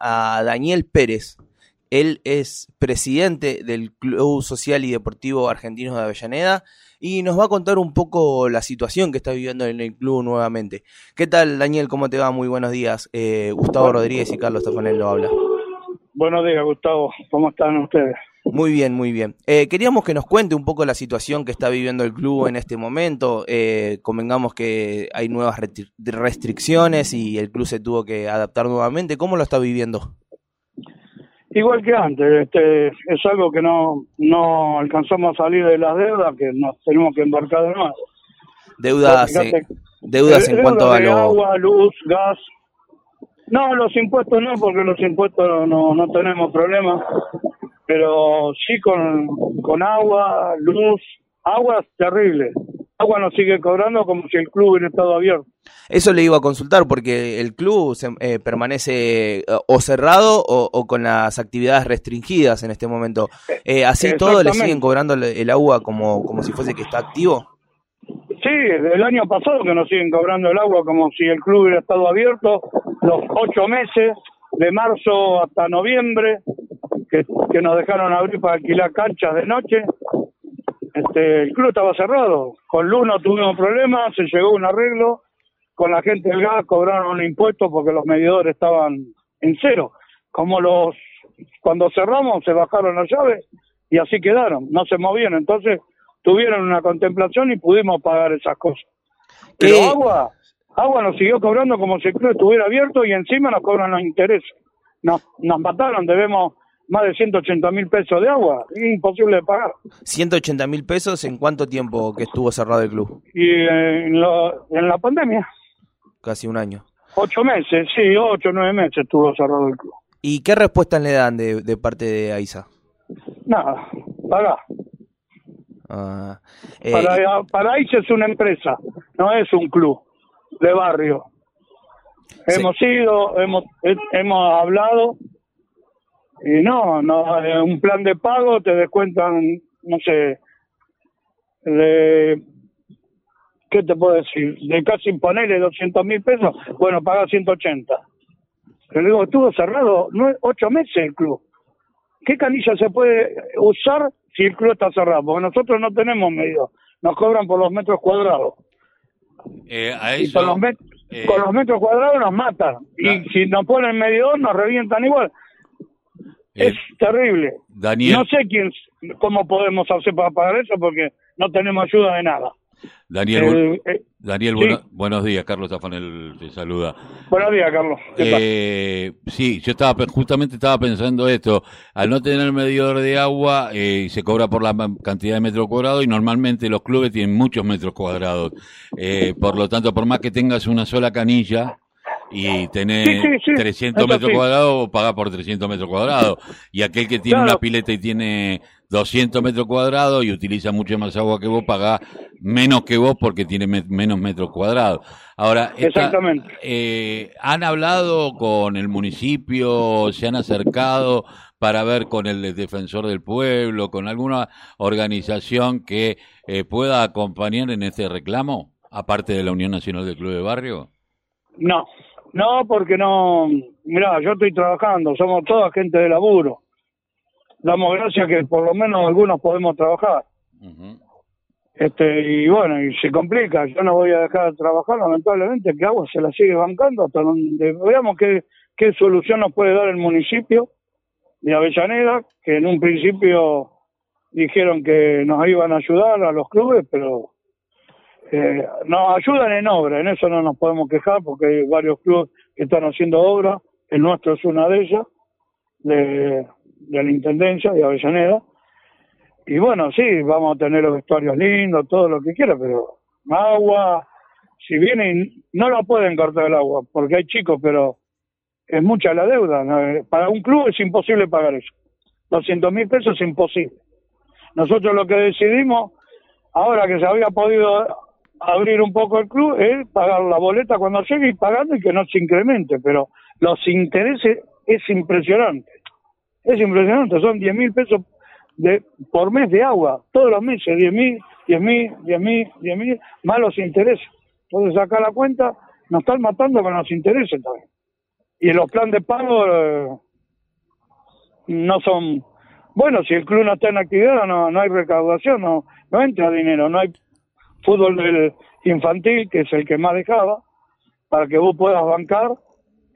a Daniel Pérez. Él es presidente del Club Social y Deportivo Argentino de Avellaneda y nos va a contar un poco la situación que está viviendo en el club nuevamente. ¿Qué tal, Daniel? ¿Cómo te va? Muy buenos días. Eh, Gustavo Rodríguez y Carlos Tafanel lo habla. Buenos días, Gustavo. ¿Cómo están ustedes? Muy bien, muy bien. Eh, queríamos que nos cuente un poco la situación que está viviendo el club en este momento. Eh, convengamos que hay nuevas restricciones y el club se tuvo que adaptar nuevamente. ¿Cómo lo está viviendo? Igual que antes, este, es algo que no, no alcanzamos a salir de las deudas, que nos tenemos que embarcar de nuevo. Deudas, deudas en cuanto a lo... agua, luz, gas. No, los impuestos no, porque los impuestos no, no tenemos problemas pero sí con, con agua, luz, agua es terrible. Agua nos sigue cobrando como si el club hubiera estado abierto. Eso le iba a consultar porque el club eh, permanece eh, o cerrado o, con las actividades restringidas en este momento. Eh, ¿Así todo le siguen cobrando el agua como, como si fuese que está activo? Sí, el año pasado que nos siguen cobrando el agua como si el club hubiera estado abierto, los ocho meses, de marzo hasta noviembre, que, nos dejaron abrir para alquilar canchas de noche. Este, el club estaba cerrado. Con luz no tuvimos problemas, se llegó a un arreglo. Con la gente del gas cobraron un impuesto porque los medidores estaban en cero. Como los cuando cerramos se bajaron las llaves y así quedaron, no se movían. Entonces tuvieron una contemplación y pudimos pagar esas cosas. Pero agua, agua nos siguió cobrando como si el club estuviera abierto y encima nos cobran los intereses. Nos, nos mataron, debemos más de 180 mil pesos de agua, imposible de pagar. 180 mil pesos en cuánto tiempo que estuvo cerrado el club? Y en, en la pandemia. Casi un año. Ocho meses, sí, ocho, nueve meses estuvo cerrado el club. ¿Y qué respuesta le dan de, de parte de AISA? Nada, paga. Ah, eh, para, para AISA es una empresa, no es un club de barrio. Hemos ido, hemos, hemos hablado, y no, no, eh, un plan de pago te descuentan, no sé, de, ¿qué te puedo decir? De casi imponerle 200 mil pesos, bueno, paga 180. Pero digo, estuvo cerrado ocho meses el club. ¿Qué canilla se puede usar si el club está cerrado? Porque nosotros no tenemos medios, nos cobran por los metros cuadrados. Eh, a eso, con, los eh, con los metros cuadrados nos matan. Y si nos ponen medidor, nos revientan igual. Es terrible. No sé quién, cómo podemos hacer para pagar eso porque no tenemos ayuda de nada. Daniel, eh, Daniel buenos días, Carlos Tafanel te saluda. Buenos días, Carlos. Eh, sí, yo estaba justamente estaba pensando esto, al no tener medidor de agua eh, se cobra por la cantidad de metros cuadrados y normalmente los clubes tienen muchos metros cuadrados, eh, por lo tanto, por más que tengas una sola canilla, y tener 300 metros cuadrados, paga por 300 metros cuadrados. Y aquel que tiene una pileta y tiene 200 metros cuadrados y utiliza mucho más agua que vos, paga menos que vos porque tiene menos metros cuadrados. Ahora, Exactamente. Eh, ¿han hablado con el municipio? ¿Se han acercado para ver con el defensor del pueblo, con alguna organización que eh, pueda acompañar en este reclamo, aparte de la Unión Nacional del Club de Barrio? No, no, porque no, mira, yo estoy trabajando, somos toda gente de laburo. Damos gracias que por lo menos algunos podemos trabajar. Este, y bueno, y se complica, yo no voy a dejar de trabajar, lamentablemente, que agua se la sigue bancando hasta donde veamos qué, qué solución nos puede dar el municipio de Avellaneda, que en un principio dijeron que nos iban a ayudar a los clubes, pero eh, nos ayudan en obra, en eso no nos podemos quejar porque hay varios clubes que están haciendo obra, el nuestro es una de ellas, de, la Intendencia de Avellaneda. Y bueno, sí, vamos a tener los vestuarios lindos, todo lo que quiera, pero agua, si vienen, no lo pueden cortar el agua, porque hay chicos, pero es mucha la deuda. Para un club es imposible pagar eso. 200 mil pesos es imposible. Nosotros lo que decidimos, ahora que se había podido abrir un poco el club es pagar la boleta cuando llegue y pagando y que no se incremente, pero los intereses es impresionante. Es impresionante, son 10 mil pesos de, por mes de agua, todos los meses, 10 mil, 10 mil, 10 mil, 10 mil, más los intereses. Entonces, saca la cuenta, nos están matando con los intereses también. y los planes de pago eh, no son bueno si el club no está en actividad no no hay recaudación no no entra dinero no hay fútbol del infantil que es el que más dejaba para que vos puedas bancar.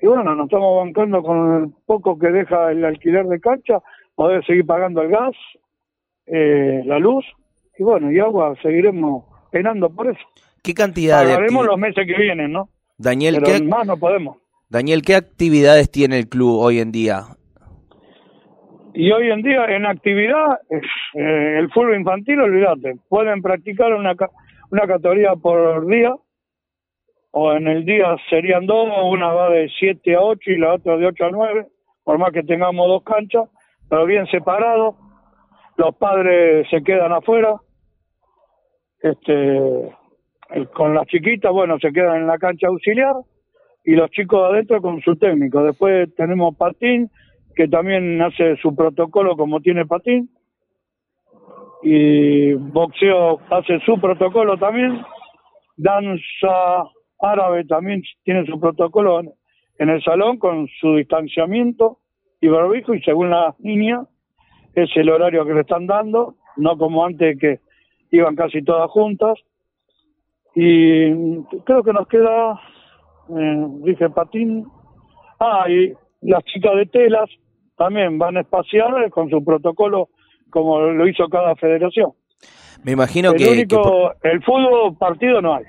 Y bueno nos estamos bancando con el poco que deja el alquiler de cancha poder seguir pagando el gas eh, la luz y bueno y agua seguiremos penando por eso. Qué cantidad Pagaremos los meses que vienen no Daniel pero ¿qué... más no podemos. Daniel, ¿qué actividades tiene el club hoy en día? Y hoy en día en actividad, eh, el fútbol infantil, olvídate, pueden practicar una, una categoría por día, o en el día serían dos, una va de 7 a 8 y la otra de 8 a 9, por más que tengamos dos canchas, pero bien separados, los padres se quedan afuera, este, con las chiquitas, bueno, se quedan en la cancha auxiliar, y los chicos adentro con su técnico. Después tenemos Patín, que también hace su protocolo como tiene Patín. Y boxeo hace su protocolo también. Danza árabe también tiene su protocolo en el salón con su distanciamiento y barbijo y según la niña es el horario que le están dando, no como antes que iban casi todas juntas. Y creo que nos queda eh, dije patín. Ah, y las chicas de telas también van a espaciar con su protocolo como lo hizo cada federación. Me imagino el que, único, que por, el fútbol partido no hay.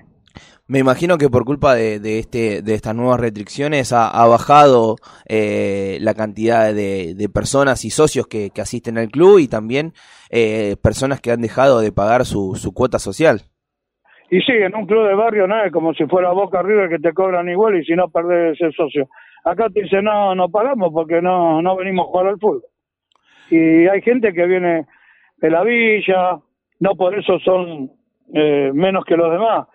me imagino que por culpa de, de este de estas nuevas restricciones ha, ha bajado eh, la cantidad de, de personas y socios que, que asisten al club y también eh, personas que han dejado de pagar su, su cuota social. Y sí, en un club de barrio no es como si fuera Boca River que te cobran igual y si no perdés ese socio. Acá te dicen, no, no pagamos porque no, no venimos a jugar al fútbol. Y hay gente que viene de la villa, no por eso son eh, menos que los demás,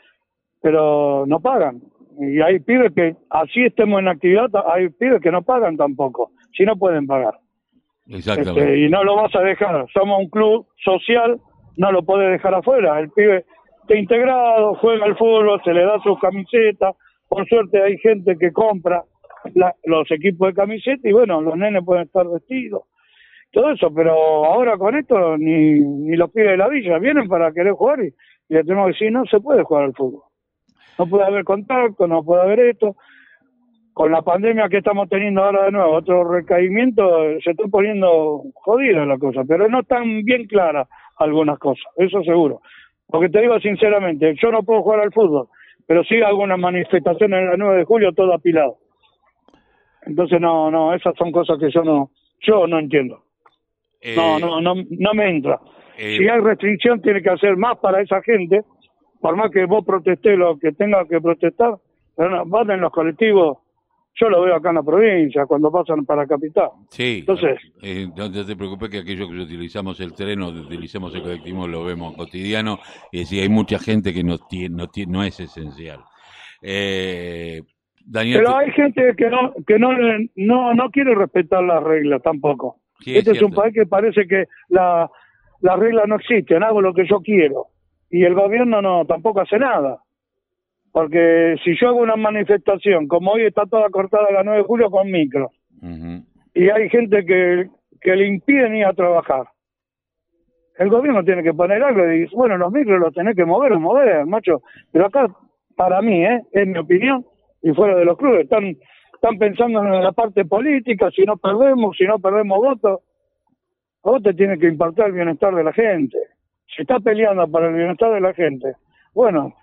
pero no pagan. Y hay pibes que, así estemos en actividad, hay pibes que no pagan tampoco, si no pueden pagar. Exactamente. Este, y no lo vas a dejar. Somos un club social, no lo puedes dejar afuera. El pibe está integrado, juega al fútbol, se le da sus camisetas. Por suerte hay gente que compra la, los equipos de camiseta y bueno, los nenes pueden estar vestidos. Todo eso, pero ahora con esto ni, ni los pibes de la villa vienen para querer jugar y, le tenemos que decir, no se puede jugar al fútbol. No puede haber contacto, no puede haber esto. Con la pandemia que estamos teniendo ahora de nuevo, otro recaimiento, se está poniendo jodida la cosa, pero no están bien claras algunas cosas, eso seguro. Porque te digo sinceramente, yo no puedo jugar al fútbol, pero sí algunas manifestaciones en el 9 de julio todo apilado. Entonces no, no, esas son cosas que yo no, yo no entiendo. Eh, No, no, no, no me entra. eh, Si hay restricción tiene que hacer más para esa gente, por más que vos protestés lo que tenga que protestar, pero no, van en los colectivos, yo lo veo acá en la provincia, cuando pasan para capital. Sí, Entonces- eh, no te preocupes que aquellos que utilizamos el tren o utilicemos el colectivo lo vemos cotidiano y sí, hay mucha gente que no, tiene, no, tiene, no es esencial. Eh, Daniel, Pero hay gente que no que no no no quiere respetar las reglas tampoco. Sí, este es un país que parece que la las reglas no existen, hago lo que yo quiero y el gobierno no tampoco hace nada. Porque si yo hago una manifestación, como hoy está toda cortada la 9 de julio con micro, Ujú. y hay gente que, que le impiden ir a trabajar. El gobierno tiene que poner algo y dice, bueno, los micros los tenés que mover, mover, macho. Pero acá, para mí, ¿eh? es mi opinión, y fuera de los clubes, están, están pensando en la parte política, si no perdemos, si no perdemos votos. A te tiene que importar el bienestar de la gente. Si está peleando para el bienestar de la gente, bueno,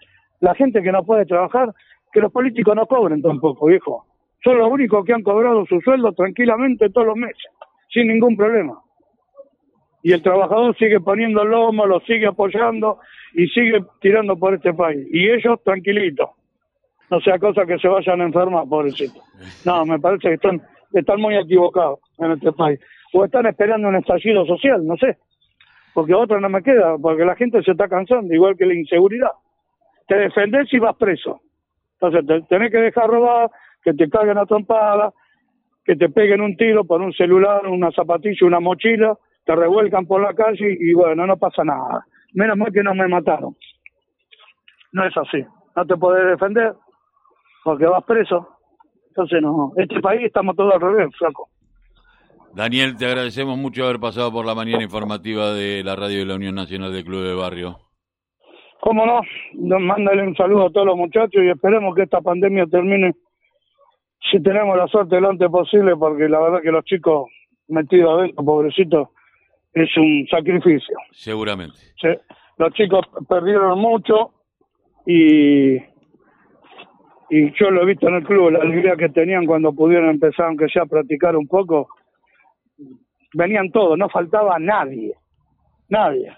la gente que no puede trabajar, que los políticos no cobren tampoco, viejo. Son los únicos que han cobrado su sueldo tranquilamente todos los meses, sin ningún problema. Y el trabajador sigue poniendo el lomo, lo sigue apoyando y sigue tirando por este país. Y ellos tranquilitos. No sea cosa que se vayan a enfermar, pobrecito. No, me parece que están, están muy equivocados en este país. O están esperando un estallido social, no sé. Porque otra no me queda, porque la gente se está cansando, igual que la inseguridad. Te defendés y vas preso. Entonces te tenés que dejar robar, que te caguen a trompada, que te peguen un tiro por un celular, una zapatilla, una mochila, te revuelcan por la calle y bueno, no pasa nada. Menos mal que no me mataron. No es así. No te podés defender porque vas preso. Entonces, no, este país estamos todos al revés, flaco. Daniel, te agradecemos mucho haber pasado por la mañana informativa de la radio de la Unión Nacional de Club de Barrio. Cómo no, mándale un saludo a todos los muchachos y esperemos que esta pandemia termine si tenemos la suerte lo antes posible, porque la verdad que los chicos metidos adentro, pobrecitos, es un sacrificio. Seguramente. los chicos perdieron mucho y, y yo lo he visto en el club, la alegría que tenían cuando pudieron empezar, aunque sea a practicar un poco, venían todos, no faltaba nadie, nadie.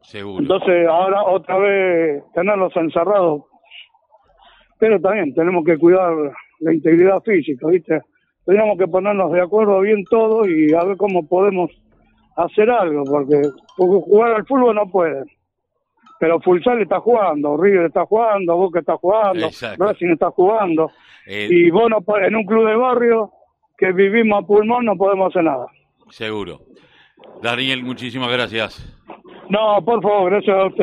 Seguro. Entonces ahora otra vez tenerlos encerrados, pero también tenemos que cuidar la integridad física, ¿viste? Tenemos que ponernos de acuerdo bien todos y a ver cómo podemos hacer algo, porque, jugar al fútbol no pueden. Pero Fulsal está jugando, River está jugando, Boca está jugando, Racing está jugando. Eh, y vos no, en un club de barrio que vivimos a pulmón no podemos hacer nada. Seguro. Daniel, muchísimas gracias. No, por favor, gracias a usted.